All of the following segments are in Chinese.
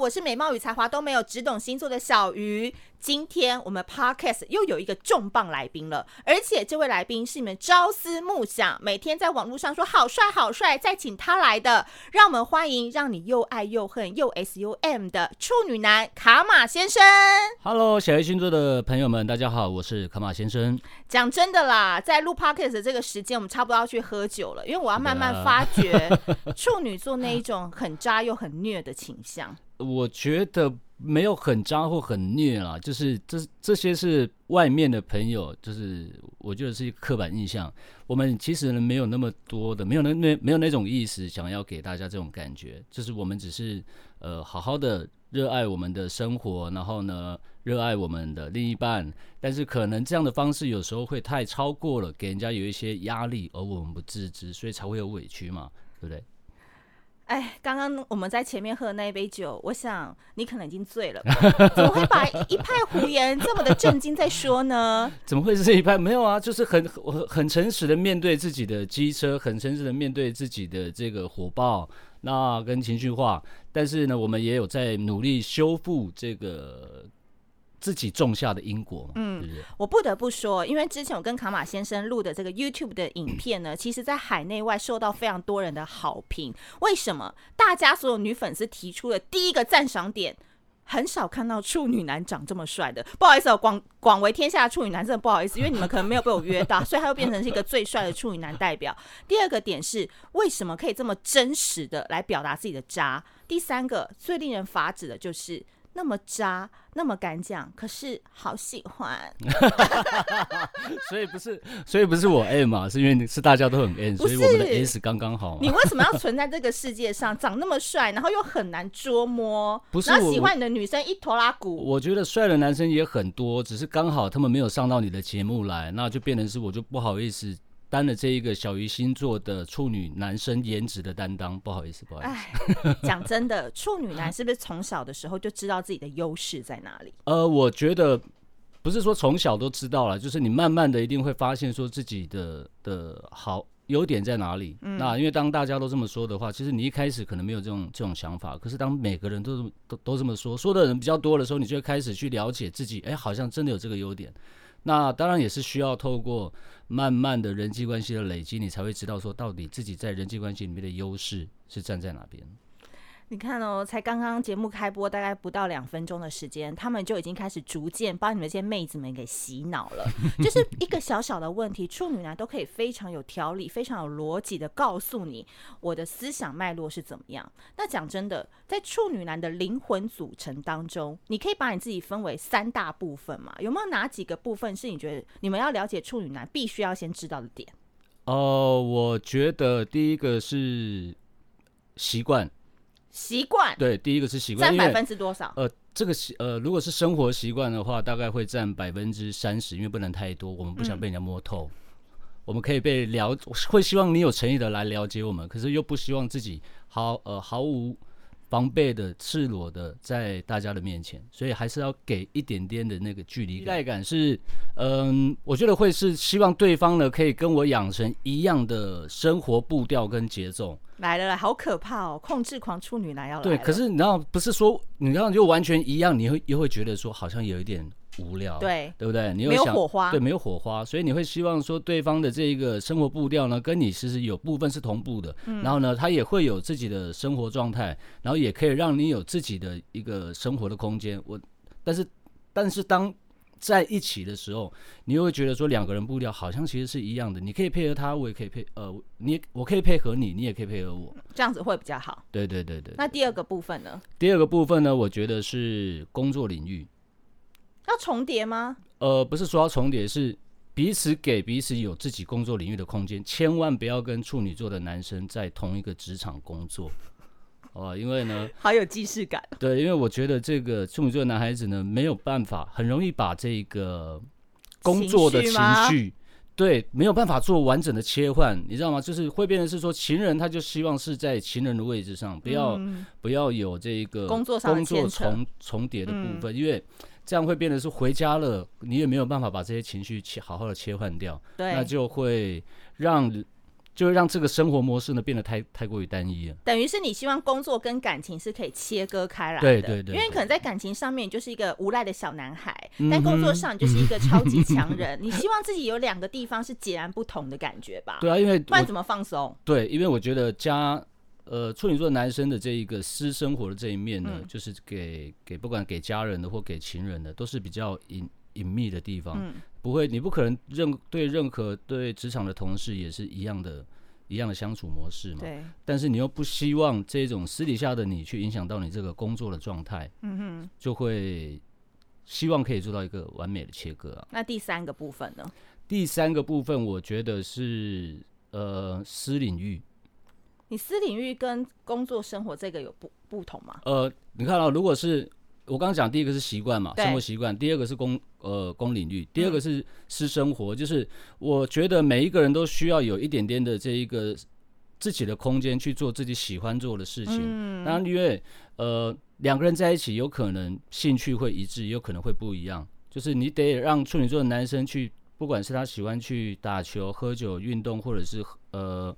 我是美貌与才华都没有，只懂星座的小鱼。今天我们 Podcast 又有一个重磅来宾了，而且这位来宾是你们朝思暮想，每天在网络上说好帅好帅，再请他来的，让我们欢迎让你又爱又恨又 S U M 的处女男卡马先生。Hello，小鱼星座的朋友们，大家好，我是卡马先生。讲真的啦，在录 Podcast 的这个时间，我们差不多要去喝酒了，因为我要慢慢发掘处女座那一种很渣又很虐的倾向。我觉得。没有很渣或很虐啦，就是这这些是外面的朋友，就是我觉得是一个刻板印象。我们其实呢没有那么多的，没有那那没有那种意思，想要给大家这种感觉，就是我们只是呃好好的热爱我们的生活，然后呢热爱我们的另一半，但是可能这样的方式有时候会太超过了，给人家有一些压力，而我们不自知，所以才会有委屈嘛，对不对？哎，刚刚我们在前面喝的那一杯酒，我想你可能已经醉了吧，怎么会把一派胡言这么的震惊在说呢？怎么会是这一派？没有啊，就是很很很诚实的面对自己的机车，很诚实的面对自己的这个火爆，那跟情绪化。但是呢，我们也有在努力修复这个。自己种下的因果嘛，嗯，我不得不说，因为之前我跟卡马先生录的这个 YouTube 的影片呢，其实在海内外受到非常多人的好评。为什么？大家所有女粉丝提出的第一个赞赏点，很少看到处女男长这么帅的。不好意思哦，广广为天下的处女男真的不好意思，因为你们可能没有被我约到，所以他又变成是一个最帅的处女男代表。第二个点是，为什么可以这么真实的来表达自己的渣？第三个最令人发指的就是。那么渣，那么敢讲，可是好喜欢。所以不是，所以不是我 M 嘛，是因为是大家都很 M，所以我们的 S 刚刚好。你为什么要存在这个世界上？长那么帅，然后又很难捉摸，不是？然后喜欢你的女生一拖拉骨。我觉得帅的男生也很多，只是刚好他们没有上到你的节目来，那就变成是我就不好意思。担了这一个小鱼星座的处女男生颜值的担当，不好意思，不好意思。哎，讲真的，处女男是不是从小的时候就知道自己的优势在哪里？呃，我觉得不是说从小都知道了，就是你慢慢的一定会发现说自己的的好优点在哪里。嗯。那因为当大家都这么说的话，其实你一开始可能没有这种这种想法，可是当每个人都都都这么说，说的人比较多的时候，你就会开始去了解自己，哎，好像真的有这个优点。那当然也是需要透过慢慢的人际关系的累积，你才会知道说到底自己在人际关系里面的优势是站在哪边。你看哦，才刚刚节目开播大概不到两分钟的时间，他们就已经开始逐渐把你们这些妹子们给洗脑了。就是 一个小小的问题，处女男都可以非常有条理、非常有逻辑的告诉你我的思想脉络是怎么样。那讲真的，在处女男的灵魂组成当中，你可以把你自己分为三大部分嘛？有没有哪几个部分是你觉得你们要了解处女男必须要先知道的点？哦、呃，我觉得第一个是习惯。习惯对，第一个是习惯，占百分之多少？呃，这个习呃，如果是生活习惯的话，大概会占百分之三十，因为不能太多，我们不想被人家摸透。嗯、我们可以被了，会希望你有诚意的来了解我们，可是又不希望自己毫呃毫无防备的、赤裸的在大家的面前，所以还是要给一点点的那个距离感。依赖感是，嗯、呃，我觉得会是希望对方呢可以跟我养成一样的生活步调跟节奏。来了来，好可怕哦！控制狂处女男要来了。对，可是你知道，不是说你知道就完全一样，你会又会觉得说好像有一点无聊，对，对不对？你没有火花，对，没有火花，所以你会希望说对方的这个生活步调呢，跟你其实有部分是同步的，嗯，然后呢，他也会有自己的生活状态，然后也可以让你有自己的一个生活的空间。我，但是，但是当。在一起的时候，你又会觉得说两个人步调好像其实是一样的。你可以配合他，我也可以配呃，你我可以配合你，你也可以配合我，这样子会比较好。对对对对。那第二个部分呢？第二个部分呢，我觉得是工作领域要重叠吗？呃，不是说要重叠，是彼此给彼此有自己工作领域的空间，千万不要跟处女座的男生在同一个职场工作。哦，因为呢，好有既视感。对，因为我觉得这个处女座的男孩子呢，没有办法，很容易把这个工作的情绪，对，没有办法做完整的切换，你知道吗？就是会变成是说，情人他就希望是在情人的位置上，不要、嗯、不要有这个工作工作重重叠的部分，嗯、因为这样会变得是回家了，你也没有办法把这些情绪切好好的切换掉，对，那就会让。就会让这个生活模式呢变得太太过于单一了。等于是你希望工作跟感情是可以切割开来的，对对对，对，因为可能在感情上面你就是一个无赖的小男孩，嗯、但工作上你就是一个超级强人。你希望自己有两个地方是截然不同的感觉吧？对啊，因为不然怎么放松？对，因为我觉得家。呃，处女座男生的这一个私生活的这一面呢，嗯、就是给给不管给家人的或给情人的，都是比较隐隐秘的地方。嗯、不会，你不可能任对任何对职场的同事也是一样的，一样的相处模式嘛。对。但是你又不希望这种私底下的你去影响到你这个工作的状态，嗯哼，就会希望可以做到一个完美的切割啊。那第三个部分呢？第三个部分，我觉得是呃私领域。你私领域跟工作生活这个有不不同吗？呃，你看啊，如果是我刚刚讲，第一个是习惯嘛，生活习惯；第二个是公呃公领域；第二个是私生活。嗯、就是我觉得每一个人都需要有一点点的这一个自己的空间去做自己喜欢做的事情。嗯，当然，因为呃两个人在一起，有可能兴趣会一致，有可能会不一样。就是你得让处女座的男生去，不管是他喜欢去打球、喝酒、运动，或者是呃。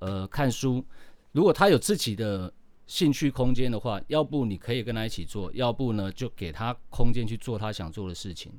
呃，看书，如果他有自己的兴趣空间的话，要不你可以跟他一起做，要不呢就给他空间去做他想做的事情。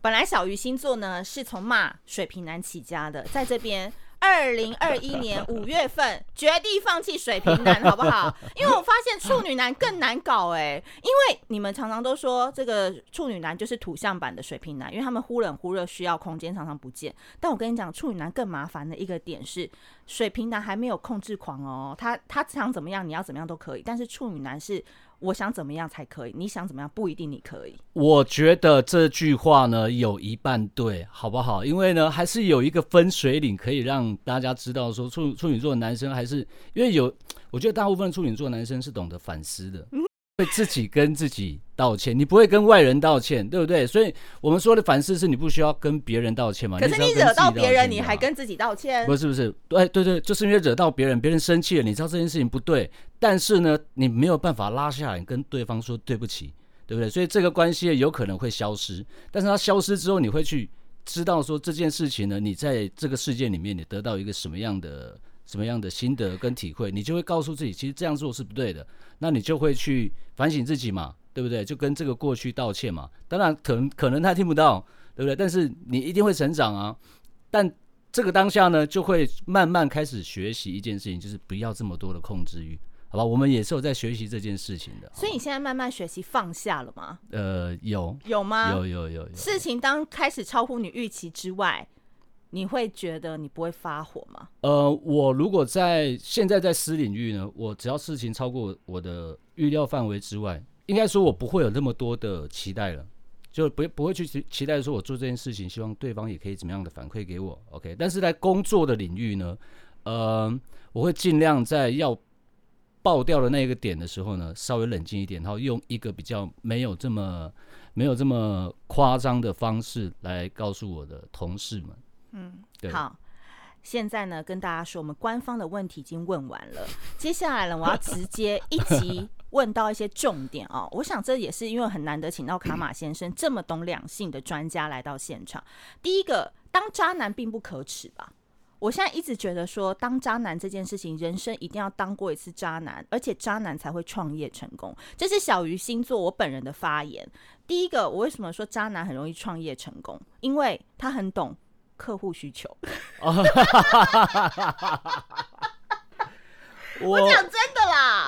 本来小鱼星座呢是从骂水瓶男起家的，在这边。二零二一年五月份，决定放弃水瓶男，好不好？因为我发现处女男更难搞哎、欸，因为你们常常都说这个处女男就是土象版的水瓶男，因为他们忽冷忽热，需要空间，常常不见。但我跟你讲，处女男更麻烦的一个点是，水瓶男还没有控制狂哦，他他想怎么样，你要怎么样都可以，但是处女男是。我想怎么样才可以？你想怎么样不一定你可以。我觉得这句话呢有一半对，好不好？因为呢还是有一个分水岭可以让大家知道说处处女座的男生还是因为有，我觉得大部分处女座男生是懂得反思的。嗯 会自己跟自己道歉，你不会跟外人道歉，对不对？所以我们说的反思是你不需要跟别人道歉嘛。可是你惹到别人，你还跟自己道歉？不是不是，对对对，就是因为惹到别人，别人生气了，你知道这件事情不对，但是呢，你没有办法拉下来跟对方说对不起，对不对？所以这个关系有可能会消失，但是它消失之后，你会去知道说这件事情呢，你在这个事件里面你得到一个什么样的。什么样的心得跟体会，你就会告诉自己，其实这样做是不对的。那你就会去反省自己嘛，对不对？就跟这个过去道歉嘛。当然，可能可能他听不到，对不对？但是你一定会成长啊。但这个当下呢，就会慢慢开始学习一件事情，就是不要这么多的控制欲，好吧？我们也是有在学习这件事情的。所以你现在慢慢学习放下了吗？呃，有。有吗？有有有有。事情当开始超乎你预期之外。你会觉得你不会发火吗？呃，我如果在现在在私领域呢，我只要事情超过我的预料范围之外，应该说我不会有那么多的期待了，就不不会去期待说我做这件事情，希望对方也可以怎么样的反馈给我。OK，但是在工作的领域呢，呃，我会尽量在要爆掉的那个点的时候呢，稍微冷静一点，然后用一个比较没有这么没有这么夸张的方式来告诉我的同事们。嗯，好，现在呢，跟大家说，我们官方的问题已经问完了，接下来呢，我要直接一集问到一些重点哦。我想这也是因为很难得请到卡马先生这么懂两性的专家来到现场。第一个，当渣男并不可耻吧？我现在一直觉得说，当渣男这件事情，人生一定要当过一次渣男，而且渣男才会创业成功。这是小鱼星座我本人的发言。第一个，我为什么说渣男很容易创业成功？因为他很懂。客户需求，我讲真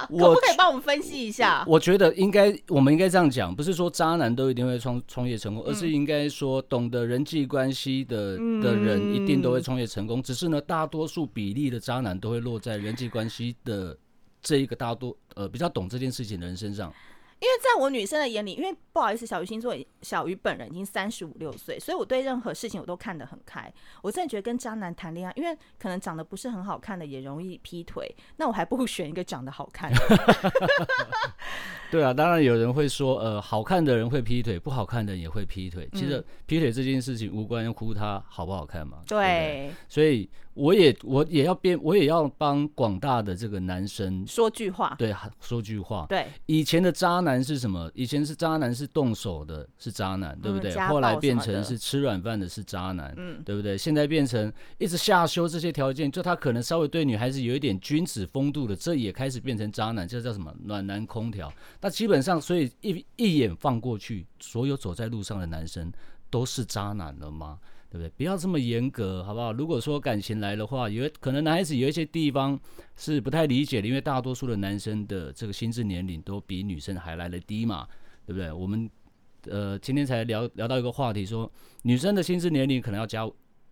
可不可以帮我们分析一下？我觉得应该，我们应该这样讲，不是说渣男都一定会创创业成功，而是应该说懂得人际关系的的人一定都会创业成功。只是呢，大多数比例的渣男都会落在人际关系的这一个大多呃比较懂这件事情的人身上。因为在我女生的眼里，因为不好意思，小鱼星座小鱼本人已经三十五六岁，所以我对任何事情我都看得很开。我真的觉得跟渣男谈恋爱，因为可能长得不是很好看的也容易劈腿，那我还不如选一个长得好看的。对啊，当然有人会说，呃，好看的人会劈腿，不好看的人也会劈腿。其实劈腿这件事情无关乎他好不好看嘛。对，所以。我也我也要变，我也要帮广大的这个男生说句话，对，说句话。对，以前的渣男是什么？以前是渣男是动手的，是渣男，对不对？嗯、后来变成是吃软饭的，是渣男，嗯，对不对？现在变成一直下修这些条件，就他可能稍微对女孩子有一点君子风度的，这也开始变成渣男，这叫什么？暖男空调。那基本上，所以一一眼放过去，所有走在路上的男生都是渣男了吗？对不对？不要这么严格，好不好？如果说感情来的话，有可能男孩子有一些地方是不太理解的，因为大多数的男生的这个心智年龄都比女生还来得低嘛，对不对？我们呃今天才聊聊到一个话题说，说女生的心智年龄可能要加。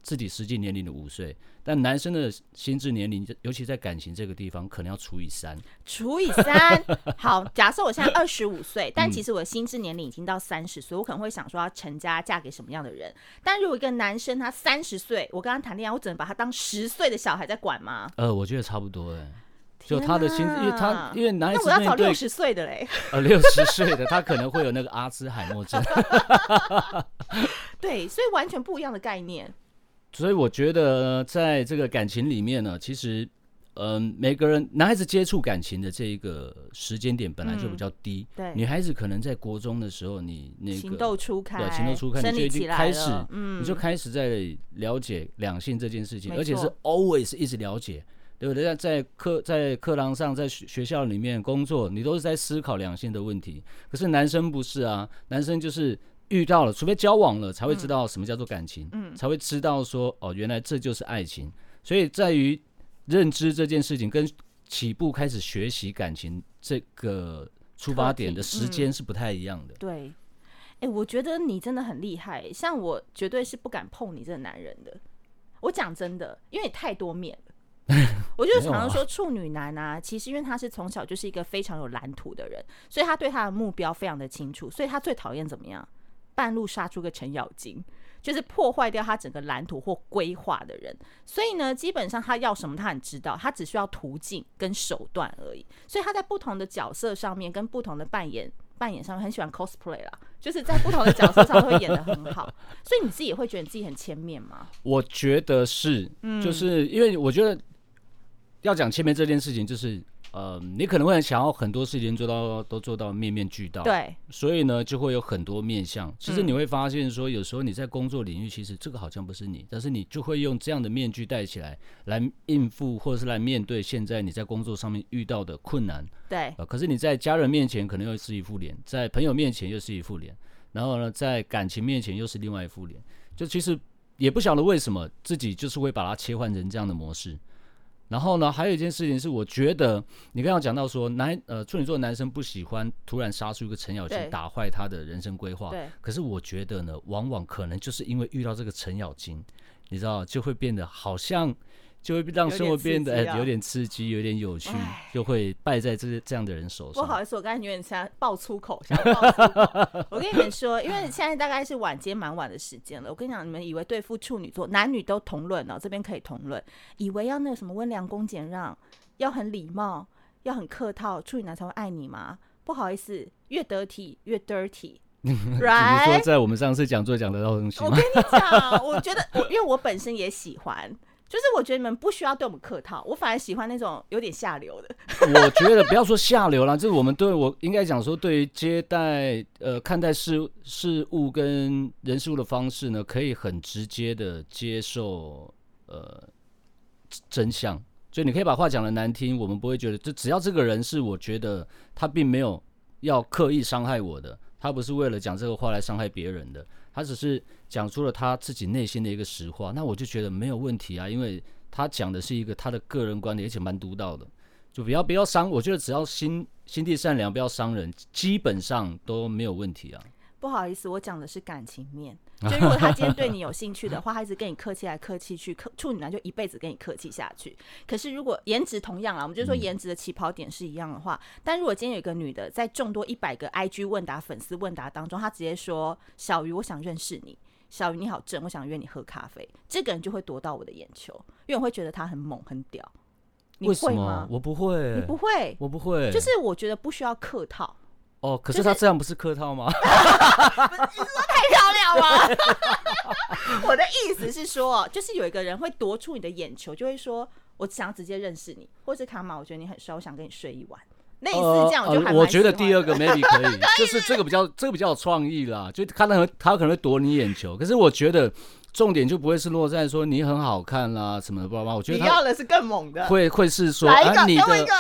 自己实际年龄的五岁，但男生的心智年龄，尤其在感情这个地方，可能要除以三。除以三，好，假设我现在二十五岁，但其实我的心智年龄已经到三十岁，我可能会想说要成家，嫁给什么样的人？但如果一个男生他三十岁，我跟他谈恋爱，我只能把他当十岁的小孩在管吗？呃，我觉得差不多哎，就他的心，因为他因为男生那我要找六十岁的嘞，呃，六十岁的他可能会有那个阿兹海默症。对，所以完全不一样的概念。所以我觉得，在这个感情里面呢，其实，嗯，每个人男孩子接触感情的这一个时间点本来就比较低。对，女孩子可能在国中的时候，你那个情窦初开，对，情窦初开，你就已经开始，嗯，你就开始在了解两性这件事情，而且是 always 一直了解，对不对？在在课在课堂上，在学校里面工作，你都是在思考两性的问题。可是男生不是啊，男生就是。遇到了，除非交往了，才会知道什么叫做感情，嗯，才会知道说哦，原来这就是爱情。所以在于认知这件事情跟起步开始学习感情这个出发点的时间是不太一样的。嗯、对，哎、欸，我觉得你真的很厉害，像我绝对是不敢碰你这个男人的。我讲真的，因为你太多面了。我就常常说处女男啊，其实因为他是从小就是一个非常有蓝图的人，所以他对他的目标非常的清楚，所以他最讨厌怎么样？半路杀出个程咬金，就是破坏掉他整个蓝图或规划的人。所以呢，基本上他要什么，他很知道，他只需要途径跟手段而已。所以他在不同的角色上面，跟不同的扮演扮演上面，很喜欢 cosplay 啦，就是在不同的角色上会演的很好。所以你自己也会觉得你自己很千面吗？我觉得是，就是因为我觉得要讲千面这件事情，就是。呃，你可能会想要很多事情做到都做到面面俱到，对，所以呢就会有很多面向。其实你会发现说，有时候你在工作领域，其实这个好像不是你，但是你就会用这样的面具戴起来，来应付或者是来面对现在你在工作上面遇到的困难。对，呃，可是你在家人面前可能又是一副脸，在朋友面前又是一副脸，然后呢，在感情面前又是另外一副脸。就其实也不晓得为什么自己就是会把它切换成这样的模式。然后呢，还有一件事情是，我觉得你刚刚讲到说，男呃处女座男生不喜欢突然杀出一个程咬金，打坏他的人生规划。可是我觉得呢，往往可能就是因为遇到这个程咬金，你知道，就会变得好像。就会让生活变得有点刺激，有点有趣，就会败在这这样的人手上。不好意思，我刚才有点想爆粗口，想爆粗口。我跟你们说，因为现在大概是晚间蛮晚的时间了。我跟你讲，你们以为对付处女座，男女都同论哦，这边可以同论，以为要那个什么温良恭俭让，要很礼貌，要很客套，处女男才会爱你吗？不好意思，越得体越 dirty。Right？你说在我们上次讲座讲的东西吗？我跟你讲，我觉得我因为我本身也喜欢。就是我觉得你们不需要对我们客套，我反而喜欢那种有点下流的。我觉得不要说下流啦，就是我们对我应该讲说，对于接待呃看待事事物跟人事物的方式呢，可以很直接的接受呃真相。所以你可以把话讲得难听，我们不会觉得，就只要这个人是我觉得他并没有要刻意伤害我的，他不是为了讲这个话来伤害别人的。他只是讲出了他自己内心的一个实话，那我就觉得没有问题啊，因为他讲的是一个他的个人观点，而且蛮独到的，就不要不要伤，我觉得只要心心地善良，不要伤人，基本上都没有问题啊。不好意思，我讲的是感情面。就如果他今天对你有兴趣的话，他一直跟你客气来客气去，客处女男就一辈子跟你客气下去。可是如果颜值同样啊，我们就说颜值的起跑点是一样的话，嗯、但如果今天有一个女的在众多一百个 IG 问答粉丝问答当中，她直接说：“小鱼，我想认识你。小鱼你好正，我想约你喝咖啡。”这个人就会夺到我的眼球，因为我会觉得他很猛很屌。你会吗？我不会，你不会，我不会。就是我觉得不需要客套。哦，可是他这样不是客套吗？不是，你说太漂亮吗？我的意思是说，就是有一个人会夺出你的眼球，就会说：“我想直接认识你，或是卡玛，我觉得你很帅，我想跟你睡一晚。”类似这样，我就还我觉得第二个 maybe 可以，就是这个比较这个比较有创意啦。就他可能他可能会夺你眼球，可是我觉得重点就不会是落在说你很好看啦什么的，不知道？我觉得他你要的是更猛的，会会是说来一个，啊、你的一个，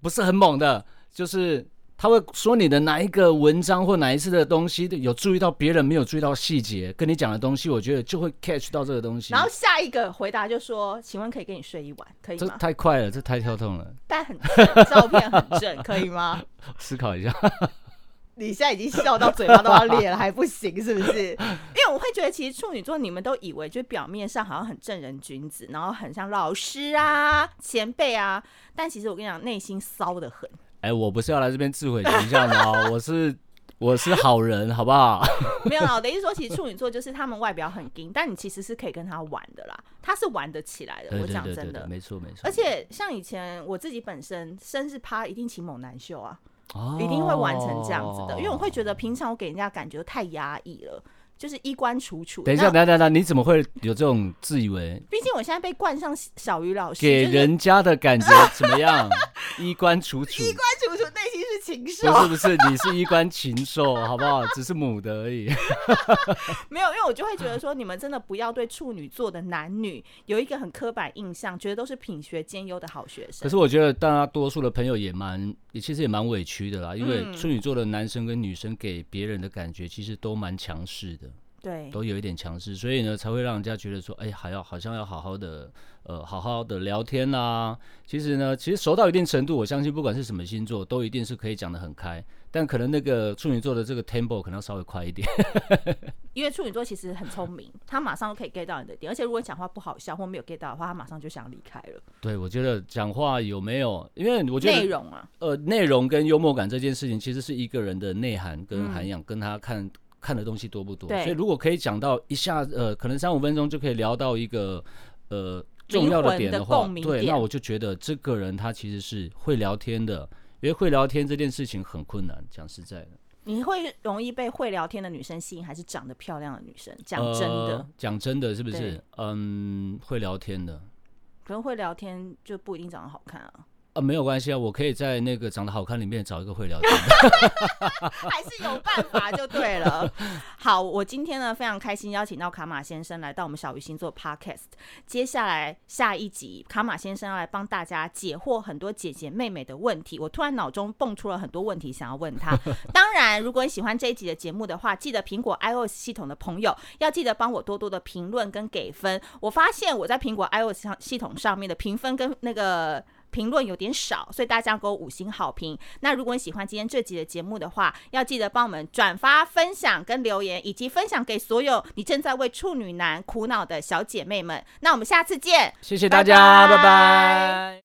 不是很猛的，就是。他会说你的哪一个文章或哪一次的东西有注意到别人没有注意到细节，跟你讲的东西，我觉得就会 catch 到这个东西。然后下一个回答就说：“请问可以跟你睡一晚，可以吗？”这太快了，这太跳动了。但很照片很正，可以吗？思考一下。你现在已经笑到嘴巴都要裂了，还不行是不是？因为我会觉得，其实处女座你们都以为就表面上好像很正人君子，然后很像老师啊、前辈啊，但其实我跟你讲，内心骚的很。哎、欸，我不是要来这边自毁形象的哦，我是我是好人，好不好？没有啦，我的意思说，其实处女座就是他们外表很硬，但你其实是可以跟他玩的啦，他是玩得起来的。对对对对对，我讲真的，没错没错。而且像以前我自己本身生日趴一定请猛男秀啊，哦，一定会玩成这样子的，因为我会觉得平常我给人家感觉太压抑了。就是衣冠楚楚。等一下，等一下，等一下，你怎么会有这种自以为？毕竟我现在被冠上小鱼老师，给人家的感觉怎么样？衣冠楚楚，衣冠楚楚，内心是禽兽。不是不是，你是衣冠禽兽，好不好？只是母的而已。没有，因为我就会觉得说，你们真的不要对处女座的男女有一个很刻板印象，觉得都是品学兼优的好学生。可是我觉得，大家多数的朋友也蛮，也其实也蛮委屈的啦，因为处女座的男生跟女生给别人的感觉，其实都蛮强势的。对，都有一点强势，所以呢，才会让人家觉得说，哎、欸，还要好像要好好的，呃，好好的聊天呐、啊。其实呢，其实熟到一定程度，我相信不管是什么星座，都一定是可以讲得很开。但可能那个处女座的这个 tempo 可能要稍微快一点，因为处女座其实很聪明，他马上可以 get 到你的点，而且如果讲话不好笑或没有 get 到的话，他马上就想离开了。对，我觉得讲话有没有，因为我觉得内容啊，呃，内容跟幽默感这件事情，其实是一个人的内涵跟涵养，嗯、跟他看。看的东西多不多？所以如果可以讲到一下，呃，可能三五分钟就可以聊到一个呃重要的点的话，的对，那我就觉得这个人他其实是会聊天的，因为会聊天这件事情很困难。讲实在的，你会容易被会聊天的女生吸引，还是长得漂亮的女生？讲真的，讲、呃、真的是不是？嗯，会聊天的，可能会聊天就不一定长得好看啊。啊，没有关系啊，我可以在那个长得好看里面找一个会聊天的，还是有办法就对了。好，我今天呢非常开心邀请到卡马先生来到我们小鱼星座 Podcast。接下来下一集，卡马先生要来帮大家解惑很多姐姐妹妹的问题。我突然脑中蹦出了很多问题想要问他。当然，如果你喜欢这一集的节目的话，记得苹果 iOS 系统的朋友要记得帮我多多的评论跟给分。我发现我在苹果 iOS 系统上面的评分跟那个。评论有点少，所以大家给我五星好评。那如果你喜欢今天这集的节目的话，要记得帮我们转发、分享跟留言，以及分享给所有你正在为处女男苦恼的小姐妹们。那我们下次见，谢谢大家，拜拜。拜拜。